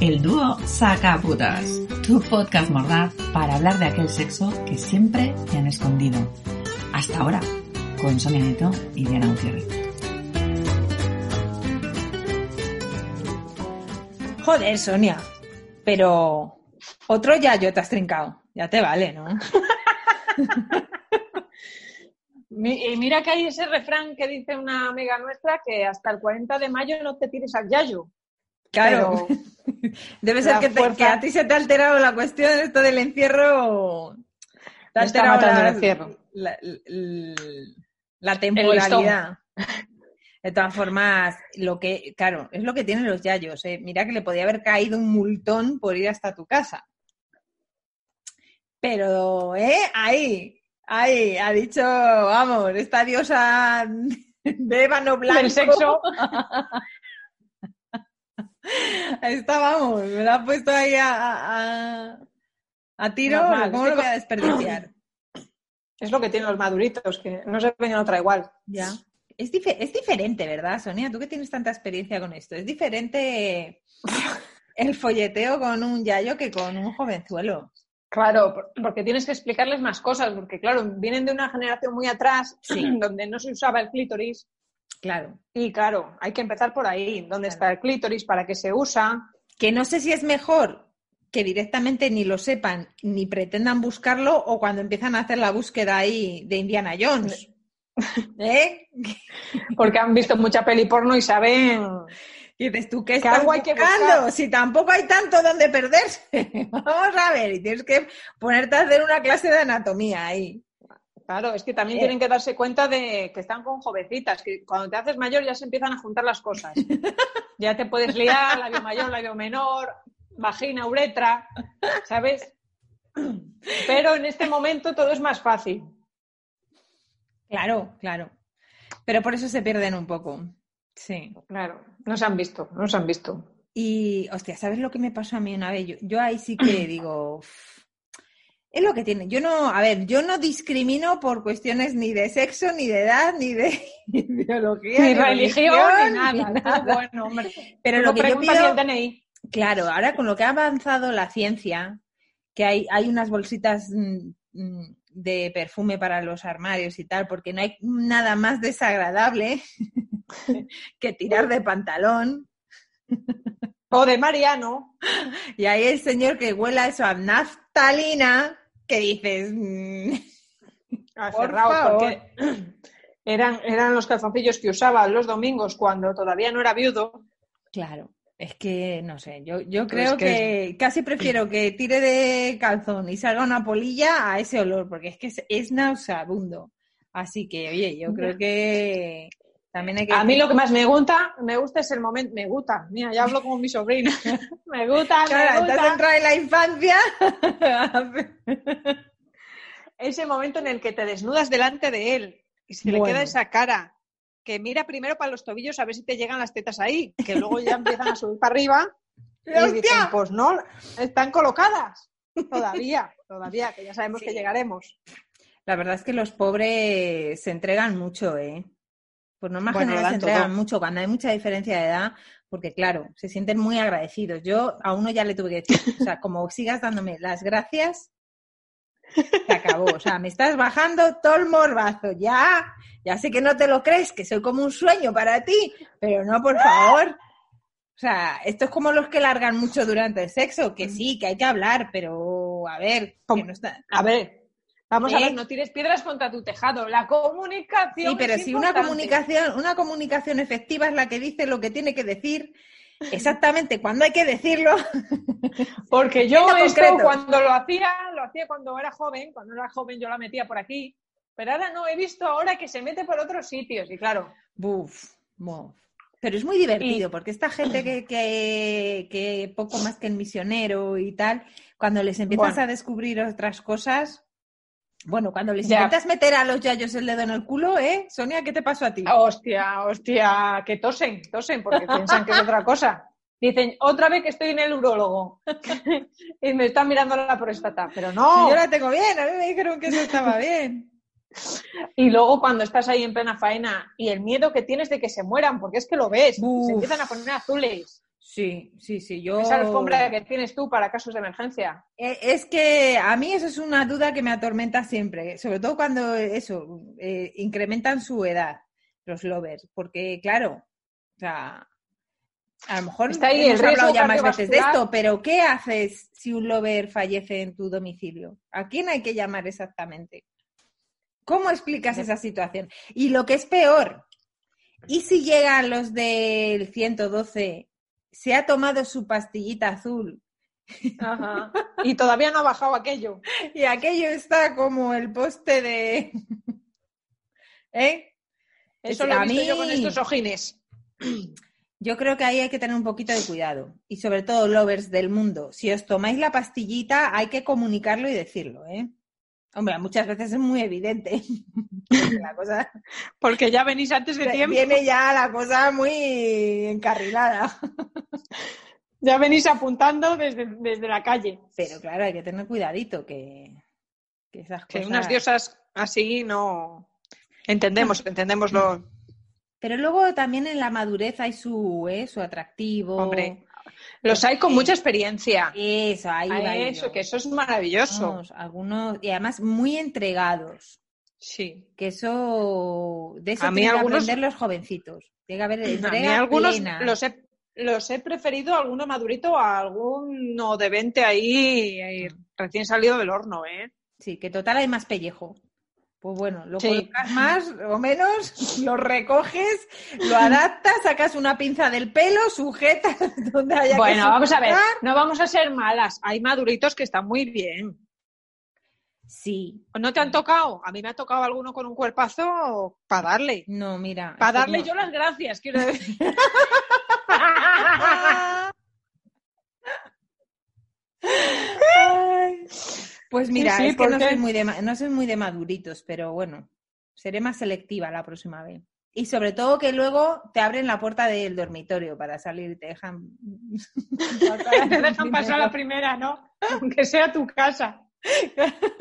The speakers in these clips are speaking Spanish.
el dúo Sacaputas, tu podcast mordaz para hablar de aquel sexo que siempre te han escondido. Hasta ahora, con Sonia Neto y Diana Gutiérrez. Joder, Sonia, pero otro ya yo te has trincado. Ya te vale, ¿no? Y mira que hay ese refrán que dice una amiga nuestra que hasta el 40 de mayo no te tires al yayo. Claro. Debe ser que, te- que a ti se te ha alterado la cuestión esto del encierro. Te ha alterado matando la, el encierro. la- la- la temporalidad. De todas formas, lo que, claro, es lo que tienen los yayos. ¿eh? Mira que le podía haber caído un multón por ir hasta tu casa. Pero, ¿eh? Ahí, ahí, ha dicho, vamos, esta diosa de ébano blanco. Del sexo. Ahí está, vamos, me la ha puesto ahí a, a, a tiro, ¿cómo lo que voy a desperdiciar? Es lo que tienen los maduritos, que no se ven en otra igual. Ya. Es, es diferente, ¿verdad, Sonia? Tú que tienes tanta experiencia con esto. Es diferente el folleteo con un yayo que con un jovenzuelo. Claro, por- porque tienes que explicarles más cosas, porque claro, vienen de una generación muy atrás, Sí. donde no se usaba el clítoris, Claro. y claro, hay que empezar por ahí, dónde Claro. está el clítoris, para qué se usa. Que no sé si es mejor que directamente ni lo sepan ni pretendan buscarlo o cuando empiezan a hacer la búsqueda ahí de Indiana Jones. ¿Eh? Porque han visto mucha peli porno y saben. Y dices tú, ¿qué Que estás algo hay que buscando? buscar. Si tampoco hay tanto donde perderse. Vamos a ver, y tienes que ponerte a hacer una clase de anatomía ahí. Claro, es que también Eh. tienen que darse cuenta de que están con jovencitas, que cuando te haces mayor ya se empiezan a juntar las cosas. ya te puedes liar, labio mayor, labio menor, vagina, uretra, ¿sabes? Pero en este momento todo es más fácil. Claro, claro. Pero por eso se pierden un poco. Sí. Claro, no se han visto, no se han visto. Y, hostia, ¿sabes lo que me pasó a mí una vez? Yo, yo ahí sí que digo, "Uf, es lo que tiene. Yo no, a ver, yo no discrimino por cuestiones ni de sexo, ni de edad, ni de ideología, Ni religión, ni nada. ni nada. Bueno, hombre. Pero lo que yo pido, claro, ahora con lo que ha avanzado la ciencia, que hay, hay unas bolsitas mm, mm, de perfume para los armarios y tal, porque no hay nada más desagradable que tirar de pantalón O de Mariano. Y ahí el señor que huela eso a naftalina, que dices, mm, Aferrado, favor. porque eran, eran los calzoncillos que usaba los domingos cuando todavía no era viudo. claro, es que no sé, yo, yo Pero es creo que que, casi prefiero que tire de calzón y salga una polilla a ese olor, porque es que es, es nauseabundo. Así que, oye, yo creo que también hay que... A mí lo que más me gusta, me gusta es el momento, me gusta, mira, ya hablo como mi sobrina. me gusta, Claro, me gusta en la infancia. ese momento en el que te desnudas delante de él y se le queda esa cara. Que mira primero para los tobillos a ver si te llegan las tetas ahí, que luego ya empiezan a subir para arriba y ¡Hostia! dicen, pues no, están colocadas. Todavía, todavía, que ya sabemos que llegaremos. La verdad es que los pobres se entregan mucho, ¿eh? Por norma Bueno, general lo se entregan todo. mucho cuando hay mucha diferencia de edad, porque claro, se sienten muy agradecidos. Yo a uno ya le tuve que decir, o sea, como sigas dándome las gracias, se acabó. O sea, me estás bajando todo el morbazo. Ya, ya sé que no te lo crees, que soy como un sueño para ti, pero no, por favor. O sea, esto es como los que largan mucho durante el sexo, que sí, que hay que hablar, pero a ver, que no está... A ver, vamos a ver, no tires piedras contra tu tejado. La comunicación. Sí, pero es si una comunicación, una comunicación efectiva es la que dice lo que tiene que decir exactamente cuando hay que decirlo. Porque yo esto concreto. cuando lo hacía, lo hacía cuando era joven, cuando era joven yo la metía por aquí, pero ahora no, he visto ahora que se mete por otros sitios y claro, Buf, buf. Pero es muy divertido porque esta gente que, que, que poco más que el misionero y tal, cuando les empiezas Bueno. a descubrir otras cosas, bueno, cuando les Ya. intentas meter a los yayos el dedo en el culo, ¿eh? Sonia, ¿qué te pasó a ti? hostia, hostia, que tosen, tosen porque piensan que es otra cosa. Dicen, otra vez que estoy en el urólogo y me están mirando la próstata, pero no. Yo la tengo bien, a mí me dijeron que eso estaba bien. Y luego cuando estás ahí en plena faena y el miedo que tienes de que se mueran, porque es que lo ves, Uf. se empiezan a poner azules. Sí, Sí, sí. Yo... Esa alfombra que tienes tú para casos de emergencia. Eh, Es que a mí eso es una duda que me atormenta siempre, sobre todo cuando eso, eh, incrementan su edad, los lovers, porque claro, o sea, a lo mejor Está ahí hemos el riesgo hablado ya más veces de esto, pero ¿qué haces si un lover fallece en tu domicilio? ¿A quién hay que llamar exactamente? ¿Cómo explicas esa situación? Y lo que es peor, ¿y si llegan los del 112, se ha tomado su pastillita azul Ajá. Y todavía no ha bajado aquello. y aquello está como el poste de... ¿Eh? Eso Es- lo he visto yo con estos ojines. Yo creo que ahí hay que tener un poquito de cuidado. Y sobre todo, lovers del mundo, si os tomáis la pastillita, hay que comunicarlo y decirlo, ¿eh? Hombre, muchas veces es muy evidente. Porque la cosa Porque ya venís antes de tiempo. viene ya la cosa muy encarrilada. Ya venís apuntando desde, desde la calle. Pero claro, hay que tener cuidadito que, que esas Que cosas... unas diosas así no. Entendemos, entendemos lo. Pero luego también en la madurez hay su, ¿eh? su atractivo. Hombre, Los hay con mucha experiencia. Eso, ahí va Ay, eso, yo. que eso es maravilloso. Algunos, y además muy entregados. Sí. Que eso, de eso A mí tienen algunos- que aprender los jovencitos. Tiene que haber A mí entrega algunos plena. los he, los he preferido, alguno madurito, a alguno de 20 ahí, ahí, recién salido del horno, ¿eh? Sí, que total hay más pellejo. Pues bueno, lo Sí. colocas más o menos, lo recoges, lo adaptas, sacas una pinza del pelo, sujetas donde haya que Bueno, vamos a ver, no vamos a ser malas. Hay maduritos que están muy bien. Sí, ¿No te han tocado? A mí me ha tocado alguno con un cuerpazo para darle. no, mira. Para es que darle no. yo las gracias, quiero decir. Ay. Pues mira, sí, es que no soy, muy de, no soy muy de maduritos, pero bueno, seré más selectiva la próxima vez. Y sobre todo que luego te abren la puerta del dormitorio para salir y te dejan... Te dejan pasar la primera, ¿no? Aunque sea tu casa.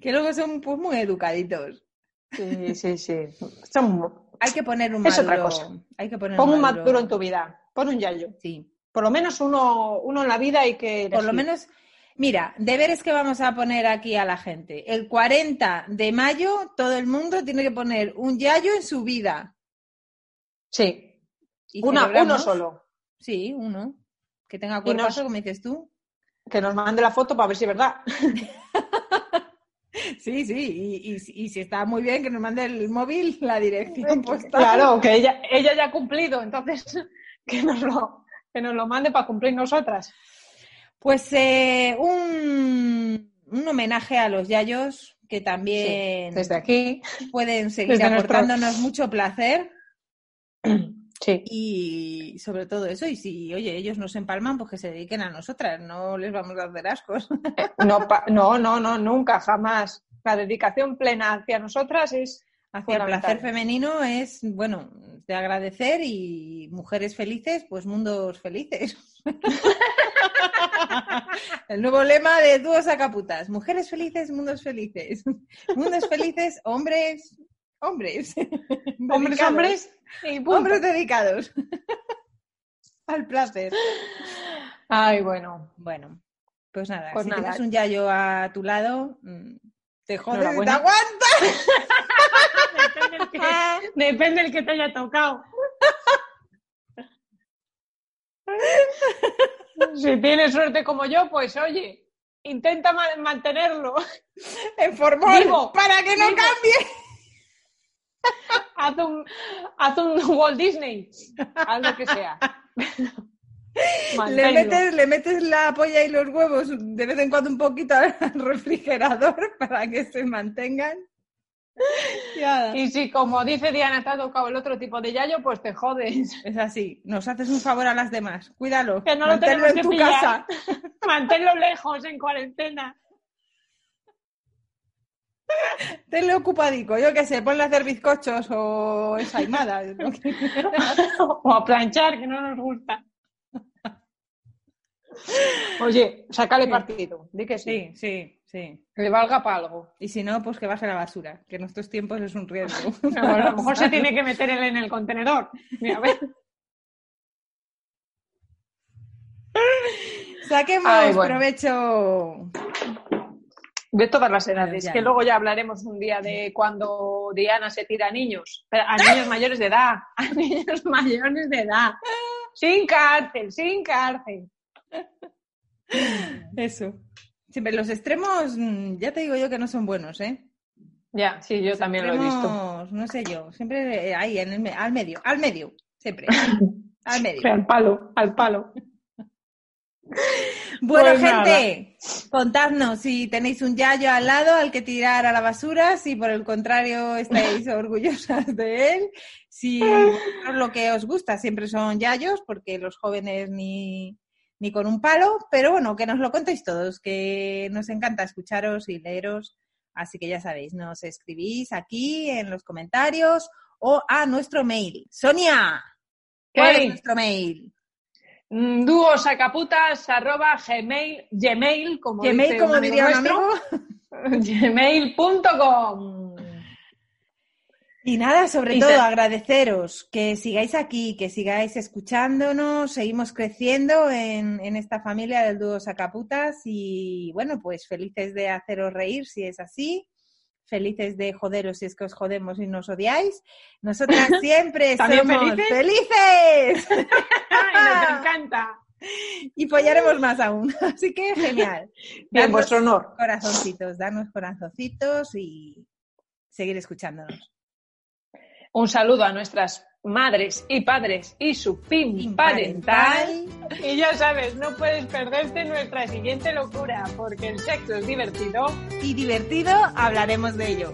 Que luego son pues muy educaditos. Sí, sí, sí. Son- Hay que poner un Es maduro. otra cosa. Hay que poner Pon un maduro en tu vida. Pon un yayo. Sí. Por lo menos uno, uno en la vida hay que Por lo menos, mira, deberes que vamos a poner aquí a la gente. El 40 de mayo todo el mundo tiene que poner un yayo en su vida. Sí. Y Una, uno solo. Sí, uno. Que tenga cuerpazo, nos- como dices tú. Que nos mande la foto para ver si es verdad. Sí, sí. Y, y- y si está muy bien, que nos mande el móvil la dirección postal. Claro, que ella, ella ya ha cumplido, entonces que nos lo, que nos lo mande para cumplir nosotras. Pues eh, un, un homenaje a los yayos que también Desde aquí. pueden seguir nuestro- aportándonos mucho placer Sí. y sobre todo eso. Y si, oye, ellos nos empalman, pues que se dediquen a nosotras, no les vamos a hacer ascos. No, pa- no, no, no, nunca, jamás. La dedicación plena hacia nosotras es Hacia el placer femenino es, bueno, de agradecer y mujeres felices, pues mundos felices. el nuevo lema de dúo sacaputas. Mujeres felices, mundos felices. Mundos felices, hombres, hombres. hombres, hombres y punto. Hombres dedicados. Al placer. Ay, bueno. Bueno, pues nada, Pues si nada. tienes un yayo a tu lado, mm, te jodes te aguantas. Depende del que, te haya tocado. Si tienes suerte como yo, pues oye, intenta ma- mantenerlo. En formol, para que no cambie. Haz un, haz un Walt Disney. Haz lo que sea. Le metes, le metes la polla y los huevos de vez en cuando un poquito al refrigerador para que se mantengan. Y si, como dice Diana, te ha tocado el otro tipo de yayo, pues te jodes. Es así, nos haces un favor a las demás. Cuídalo, Que no lo manténlo tenemos en tu pillar. casa. Manténlo lejos en cuarentena. Tenle ocupadico, yo qué sé, ponle a hacer bizcochos o ensaimadas. ¿no? o a planchar, que no nos gusta. Oye, sácale partido. Di que sí. Sí, sí, sí. Que le valga para algo. Y si no, pues que baje la basura, que en estos tiempos es un riesgo. A lo mejor se tiene que meter él en el contenedor. Mira, a ver. Saquemos Ay, bueno. provecho. De todas las edades, Ya. que luego ya hablaremos un día de cuando Diana se tira a niños, pero a niños mayores de edad, a niños mayores de edad. Sin cárcel, sin cárcel. Eso. Siempre los extremos, mm, ya te digo yo que no son buenos, ¿eh? Ya, sí, yo también lo he visto. No sé yo, siempre eh, ahí, en el, al medio, al medio, siempre. al medio. Al palo, al palo. Bueno, Pues nada. gente, contadnos si tenéis un yayo al lado al que tirar a la basura, si por el contrario estáis orgullosas de él, si lo que os gusta siempre son yayos, porque los jóvenes ni, ni con un palo, pero bueno, que nos lo contéis todos, que nos encanta escucharos y leeros, así que ya sabéis, nos escribís aquí en los comentarios o a nuestro mail. Sonia, ¿cuál es nuestro mail? Mm, Dúosacaputas arroba gmail, gmail, como, Gmail, dice como un amigo diría un nuestro, amigo. gmail.com. Y nada, sobre Y todo agradeceros que sigáis aquí, que sigáis escuchándonos, seguimos creciendo en, en esta familia del dúo Sacaputas y bueno, pues felices de haceros reír si es así, felices de joderos si es que os jodemos y nos odiáis. Nosotras siempre ¿También somos felices? felices Ay, nos encanta. y follaremos más aún. Así que genial. En Dadnos vuestro honor. Corazoncitos, darnos corazoncitos y seguir escuchándonos. Un saludo a nuestras madres y padres y su PIN parental. Y ya sabes, no puedes perderte nuestra siguiente locura, porque el sexo es divertido. y divertido, hablaremos de ello.